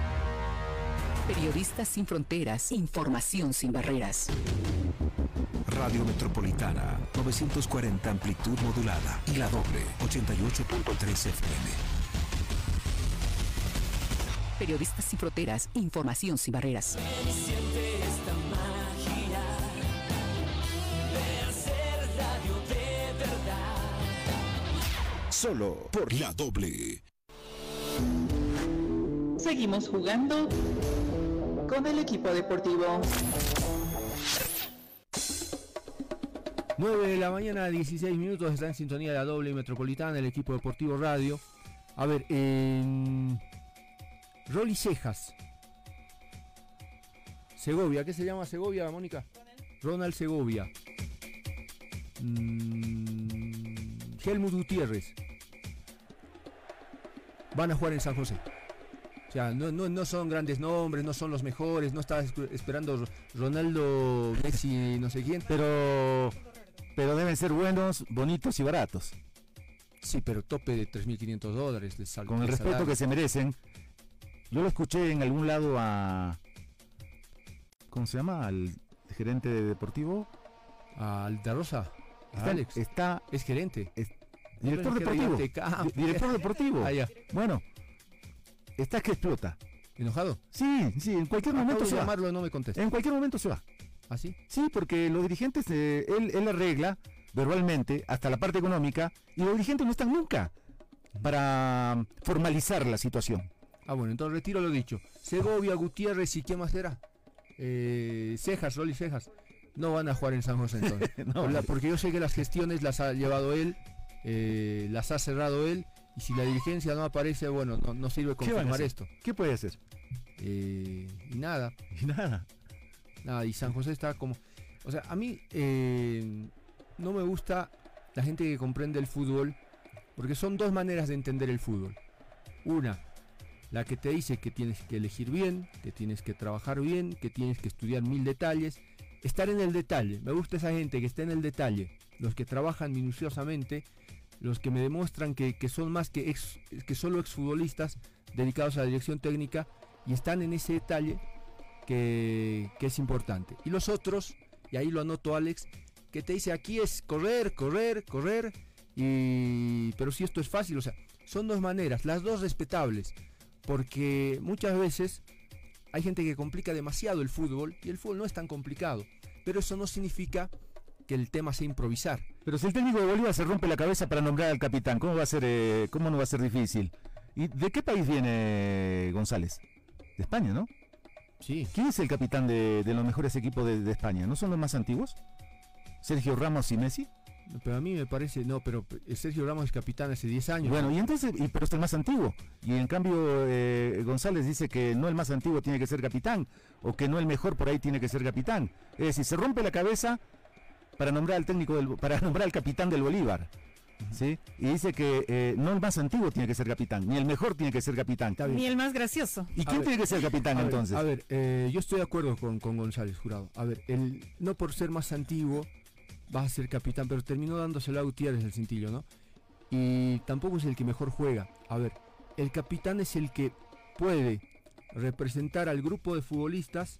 Periodistas sin fronteras, información sin barreras. Radio Metropolitana, 940 amplitud modulada y la doble, 88.3 FM. Periodistas sin fronteras, información sin barreras. Siente esta magia de hacer radio de verdad. Solo por la doble. Seguimos jugando con el equipo deportivo. 9 de la mañana, 16 minutos, está en sintonía de la doble metropolitana, el equipo deportivo radio. A ver, en Rolly Cejas. Segovia, ¿qué se llama Segovia, Mónica? Ronald Segovia. Mm, Helmut Gutiérrez. Van a jugar en San José. O sea, no, no, no son grandes nombres, no son los mejores, no esp- esperando Ronaldo, Messi, no sé quién. Pero, pero deben ser buenos, bonitos y baratos. Sí, pero tope de 3.500 dólares de sal- Con el respeto salario. que se merecen. Yo lo escuché en algún lado a. ¿Cómo se llama? Al gerente de deportivo. Al de Rosa. ¿Está Ah, Alex? Está. Es gerente. Director deportivo. Director deportivo. Ah, ya. Bueno, está que explota. ¿Enojado? Sí, sí, en cualquier Acabo momento de se va. llamarlo, no me contesta. En cualquier momento se va. ¿Ah, sí? Sí, porque los dirigentes, eh, él, él arregla verbalmente hasta la parte económica y los dirigentes no están nunca para formalizar la situación. Ah, bueno, entonces retiro lo dicho. Segovia, Gutiérrez y quién más era. Eh, Cejas, Rolly Cejas. No van a jugar en San José entonces. No. La- porque yo sé que las gestiones las ha llevado él, eh, las ha cerrado él. Y si la dirigencia no aparece, bueno, no, no sirve ¿Qué confirmar hacer? esto. ¿Qué puede hacer? Eh, y nada. Y nada. Nada, y San José está como... O sea, a mí eh, no me gusta la gente que comprende el fútbol, porque son dos maneras de entender el fútbol. Una, la que te dice que tienes que elegir bien, que tienes que trabajar bien, que tienes que estudiar mil detalles, estar en el detalle. Me gusta esa gente que está en el detalle, los que trabajan minuciosamente, los que me demuestran que, que son más que, ex, que solo exfutbolistas dedicados a la dirección técnica y están en ese detalle que, que es importante. Y los otros, y ahí lo anoto Alex, que te dice aquí es correr, correr, correr, y pero si esto es fácil, o sea, son dos maneras, las dos respetables, porque muchas veces hay gente que complica demasiado el fútbol y el fútbol no es tan complicado, pero eso no significa que el tema sea improvisar. Pero si el técnico de Bolívar se rompe la cabeza para nombrar al capitán, ¿cómo va a ser, eh, cómo no va a ser difícil? ¿Y de qué país viene González? De España, ¿no? Sí. ¿Quién es el capitán de, de los mejores equipos de, de España? ¿No son los más antiguos? ¿Sergio Ramos y Messi? Pero a mí me parece, no, pero Sergio Ramos es capitán hace 10 años. Bueno, y entonces, y, pero es el más antiguo. Y en cambio, eh, González dice que no el más antiguo tiene que ser capitán, o que no el mejor por ahí tiene que ser capitán. Es decir, se rompe la cabeza para nombrar al técnico del, para nombrar al capitán del Bolívar. ¿Sí? Y dice que eh, no el más antiguo tiene que ser capitán, ni el mejor tiene que ser capitán. Ni el más gracioso. ¿Y A quién ver, tiene que ser capitán a ver, entonces? A ver, eh, yo estoy de acuerdo con, con González, jurado. A ver, el, no por ser más antiguo vas a ser capitán, pero terminó dándoselo a Gutiérrez el cintillo, ¿no? y tampoco es el que mejor juega. A ver, el capitán es el que puede representar al grupo de futbolistas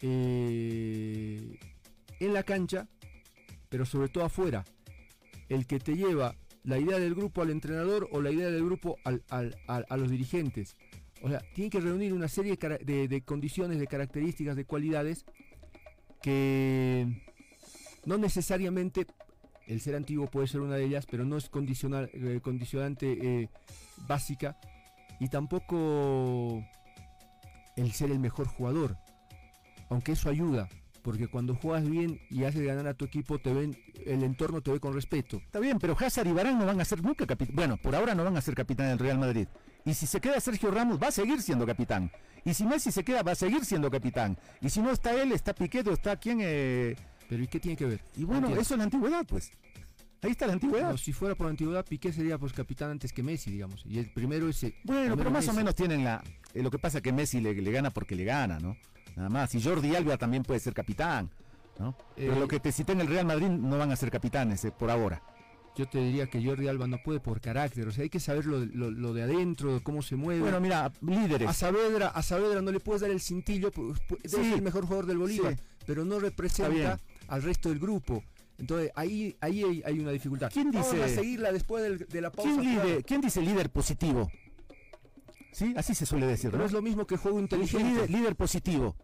eh, en la cancha, pero sobre todo afuera. El que te lleva la idea del grupo al entrenador o la idea del grupo al- al- a los dirigentes. O sea, tiene que reunir una serie de condiciones, de características, de cualidades que no necesariamente el ser antiguo puede ser una de ellas, pero no es condicional, eh, condicionante eh, básica y tampoco el ser el mejor jugador, aunque eso ayuda, porque cuando juegas bien y haces ganar a tu equipo, te ven, el entorno te ve con respeto. Está bien, pero Hazard y Barán no van a ser nunca capitán. Bueno, por ahora no van a ser capitán del Real Madrid. Y si se queda Sergio Ramos, va a seguir siendo capitán. Y si Messi se queda, va a seguir siendo capitán. Y si no está él, está Piquet o está quien. Eh... Pero ¿y qué tiene que ver? Y bueno, Entiendo. eso es la antigüedad, pues. Ahí está la antigüedad. No, si fuera por antigüedad, Piqué sería pues capitán antes que Messi, digamos. Y el primero es... el- Bueno, pero más o menos tienen la. eh, lo que pasa es que Messi le, le gana porque le gana, ¿no? Nada más. Y Jordi Alba también puede ser capitán, ¿no? Pero Eh, lo que te cité en el Real Madrid no van a ser capitanes eh, por ahora. Yo te diría que Jordi Alba no puede por carácter, o sea, hay que saber lo, de- lo- lo de adentro, cómo se mueve. Bueno, mira, líderes. A Saavedra, a Saavedra no le puedes dar el cintillo, Sí. ser el mejor jugador del Bolívar, Sí. pero no representa al resto del grupo. Entonces ahí, ahí hay, hay una dificultad. ¿Quién Vamos dice- a seguirla después del- de la pausa. ¿Quién, líder- ¿Quién dice líder positivo? ¿Sí? Así se suele decir, ¿no? es lo mismo que juego inteligente. líder, líder positivo.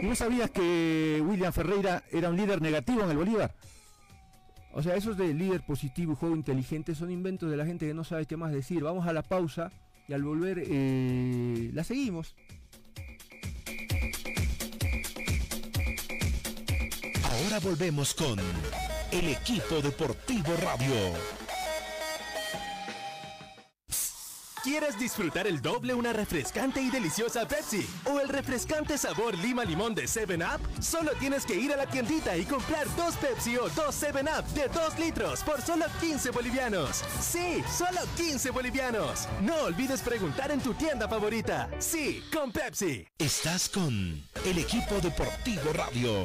¿Y vos sabías que William Ferreira era un líder negativo en el Bolívar? O sea, esos de líder positivo y juego inteligente son inventos de la gente que no sabe qué más decir. Vamos a la pausa y al volver eh, la seguimos. Ahora volvemos con el equipo deportivo radio. ¿Quieres disfrutar el doble una refrescante y deliciosa Pepsi? ¿O el refrescante sabor lima limón de 7-Up? Solo tienes que ir a la tiendita y comprar dos Pepsi o dos 7-Up de 2 litros por solo 15 bolivianos. Sí, solo 15 bolivianos. No olvides preguntar en tu tienda favorita. Sí, con Pepsi. Estás con el equipo deportivo radio.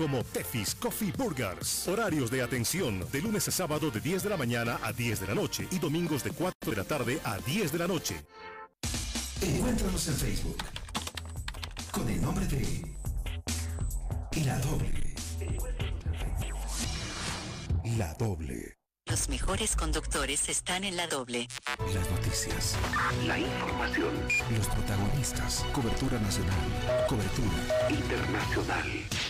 como Tefis Coffee Burgers. Horarios de atención de lunes a sábado de 10 de la mañana a 10 de la noche y domingos de 4 de la tarde a 10 de la noche. Encuéntranos en Facebook con el nombre de La Doble. La doble. Los mejores conductores están en la doble. Las noticias. La información. Los protagonistas. Cobertura nacional. Cobertura internacional.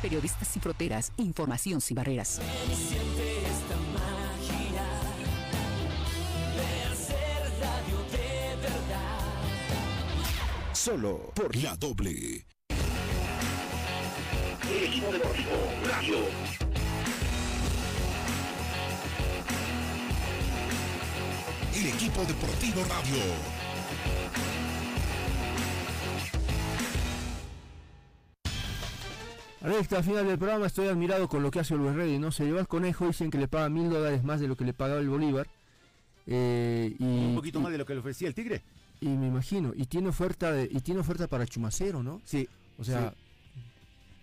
Periodistas sin fronteras, información sin barreras. Solo por la doble. El equipo deportivo Radio. El equipo deportivo radio. Recta, al final del programa estoy admirado con lo que hace Luis Rey, ¿no? Se llevó al conejo, dicen que le paga mil dólares más de lo que le pagaba el Bolívar. eh, y, Un poquito y- más de lo que le ofrecía el Tigre. Y me imagino, y tiene oferta de, y tiene oferta para Chumacero, ¿no? Sí. O sea,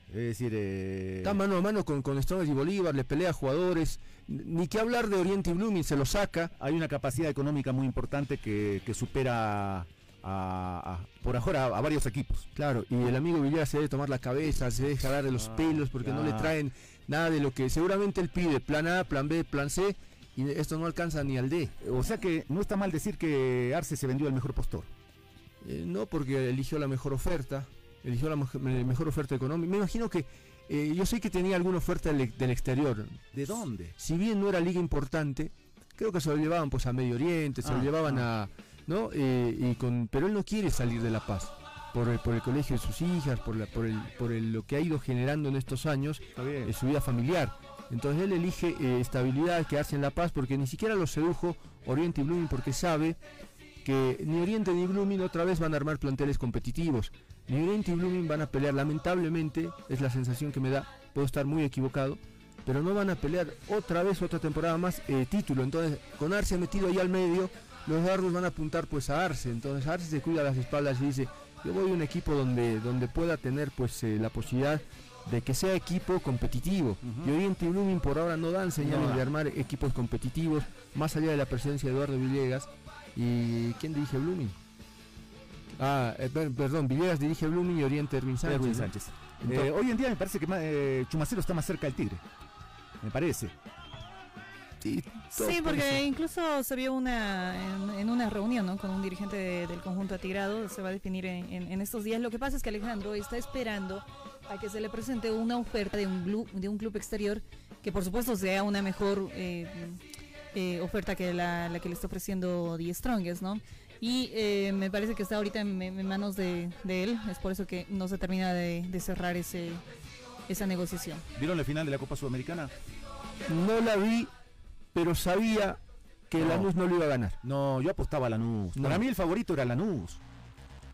Es decir, eh, está mano a mano con, con Strongest y Bolívar, le pelea a jugadores, ni que hablar de Oriente y Blooming, se lo saca. hay una capacidad económica muy importante que, que supera a, a- por ahora a, varios equipos. Claro, y el amigo Villar se debe tomar la cabeza, se deja dar de los Ah, pelos porque no le traen nada de lo que seguramente él pide, plan A, plan B, plan C, Y esto no alcanza ni al D. O sea que no está mal decir que Arce se vendió al mejor postor. Eh, no, porque eligió la mejor oferta, eligió la mej- me- mejor oferta económica. Me imagino que eh, yo sé que tenía alguna oferta del, del exterior. ¿De dónde? Si bien no era liga importante, creo que se lo llevaban pues a Medio Oriente, se Ah, lo llevaban a, ¿no? Eh, y con, pero él no quiere salir de La Paz. Por el, por el colegio de sus hijas, por, la, por, el, por el- lo que ha ido generando en estos años, eh, su vida familiar. Entonces él elige eh, estabilidad, quedarse en La Paz, porque ni siquiera lo sedujo Oriente y Blooming, porque sabe que ni Oriente ni Blooming otra vez van a armar planteles competitivos. Ni Oriente y Blooming van a pelear, lamentablemente, es la sensación que me da, puedo estar muy equivocado, pero no van a pelear otra vez, otra temporada más, eh, título. Entonces, con Arce metido ahí al medio, los dardos van a apuntar pues a Arce. Entonces Arce se cuida las espaldas y dice, yo voy a un equipo donde, donde pueda tener pues eh, la posibilidad de que sea equipo competitivo. Y Oriente y Blooming por ahora no dan señales No de armar equipos competitivos, más allá de la presencia de Eduardo Villegas. ¿Y quién dirige Blooming? Ah, eh, per- perdón, Villegas dirige Blooming y Oriente Erwin Sánchez. Erwin ¿no? Sánchez. Entonces- Eh, hoy en día me parece que ma- Chumacero está más cerca del Tigre. Me parece. Sí, Sí, porque incluso se vio una en, en una reunión ¿no? con un dirigente de- del conjunto atigrado, se va a definir en, en- en estos días. Lo que pasa es que Alejandro está esperando a que se le presente una oferta de un, glu- de un club exterior que por supuesto sea una mejor eh, eh, oferta que la, la que le está ofreciendo The Strongest, ¿no? Y eh, me parece que está ahorita en, en manos de, de él, es por eso que no se termina de, de cerrar ese esa negociación. ¿Vieron la final de la Copa Sudamericana? No la vi, pero sabía que No. Lanús no lo iba a ganar. No, yo apostaba a Lanús. No. Para mí el favorito era Lanús.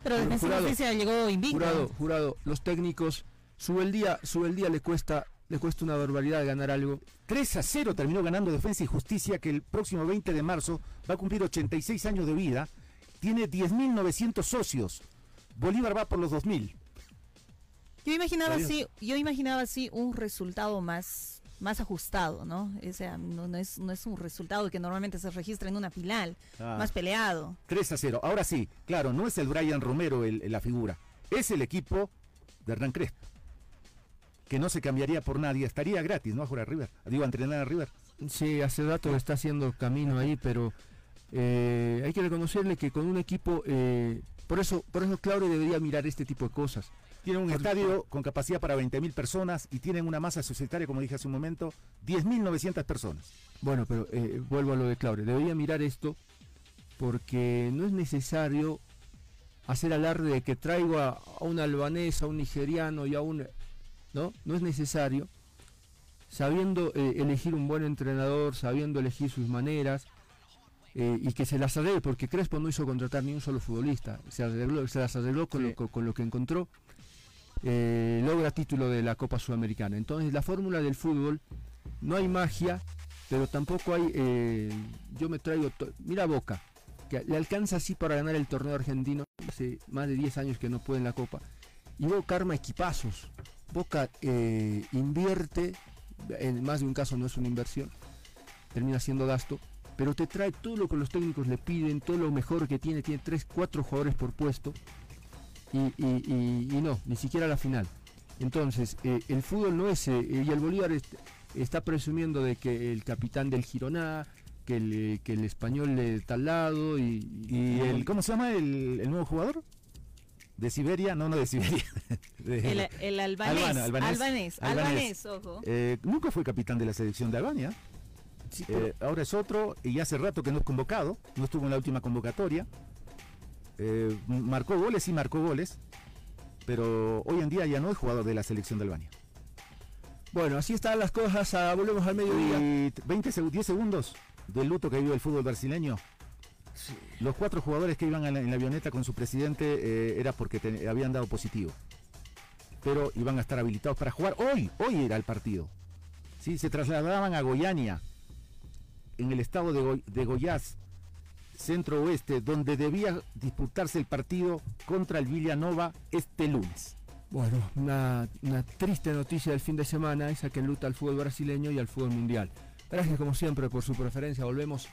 Pero Defensa y Jurado, Justicia llegó invicto. Jurado, jurado, los técnicos, sube el día, sube el día le cuesta, le cuesta una barbaridad ganar algo. 3 a 0 terminó ganando Defensa y Justicia, que el próximo 20 de marzo va a cumplir 86 años de vida. Tiene 10.900 socios. Bolívar va por los 2.000. Yo imaginaba Adiós. así, yo imaginaba así un resultado más, más ajustado, ¿no? O sea, no, no es, no es un resultado que normalmente se registra en una final, Ah. más peleado. 3 a 0. Ahora sí, claro, no es el Brian Romero el- la figura. Es el equipo de Hernán Crespo. Que no se cambiaría por nadie. Estaría gratis, ¿no? A jugar a River. Digo, a entrenar a River. Sí, hace rato está haciendo camino ahí, pero eh, hay que reconocerle que con un equipo, eh, por eso, por eso Claudio debería mirar este tipo de cosas. Tienen un estadio con capacidad para 20.000 personas y tienen una masa societaria, como dije hace un momento, 10.900 personas. Bueno, pero eh, vuelvo a lo de Claudio. Debería mirar esto porque no es necesario hacer alarde de que traigo a, a un albanés, a un nigeriano y a un... No, no es necesario. Sabiendo eh, elegir un buen entrenador, sabiendo elegir sus maneras eh, y que se las arregle, porque Crespo no hizo contratar ni un solo futbolista, se, arregló, se las arregló con, lo, con- con lo que encontró, eh, logra título de la Copa Sudamericana. Entonces la fórmula del fútbol no hay magia, pero tampoco hay. eh, yo me traigo. Mira Boca, que le alcanza así para ganar el torneo argentino. Hace más de 10 años que no puede en la Copa. Y Boca arma equipazos. Boca eh, invierte, en más de un caso no es una inversión, termina siendo gasto, pero te trae todo lo que los técnicos le piden, todo lo mejor que tiene. Tiene 3, 4 jugadores por puesto. Y, y- y- y no, ni siquiera la final. Entonces, eh, el fútbol no es. eh, y el Bolívar est- está presumiendo de que el capitán del Gironá, que el, eh, que el español de tal lado y. ¿Y el, cómo se llama el, el nuevo jugador? ¿De Siberia? No, no de Siberia. De- El, el albanés, Albano, albanés, albanés, albanés, ojo. Eh, nunca fue capitán de la selección de Albania. Eh, ahora es otro y hace rato que no es convocado, no estuvo en la última convocatoria. Eh, marcó goles y marcó goles, pero hoy en día ya no es jugador de la selección de Albania. Bueno, así están las cosas. ah, volvemos al mediodía. Y 20 seg- 10 segundos del luto que vive el fútbol brasileño. Los cuatro jugadores que iban en la, en la avioneta con su presidente eh, era porque te- habían dado positivo. Pero iban a estar habilitados para jugar hoy. Hoy era el partido. ¿Sí? Se trasladaban a Goiânia, en el estado de, Goi- de Goiás, centro oeste, donde debía disputarse el partido contra el Villanova este lunes. Bueno, una, una triste noticia del fin de semana, esa que luta al fútbol brasileño y al fútbol mundial. Gracias como siempre por su preferencia. Volvemos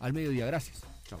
al mediodía. Gracias. Chao.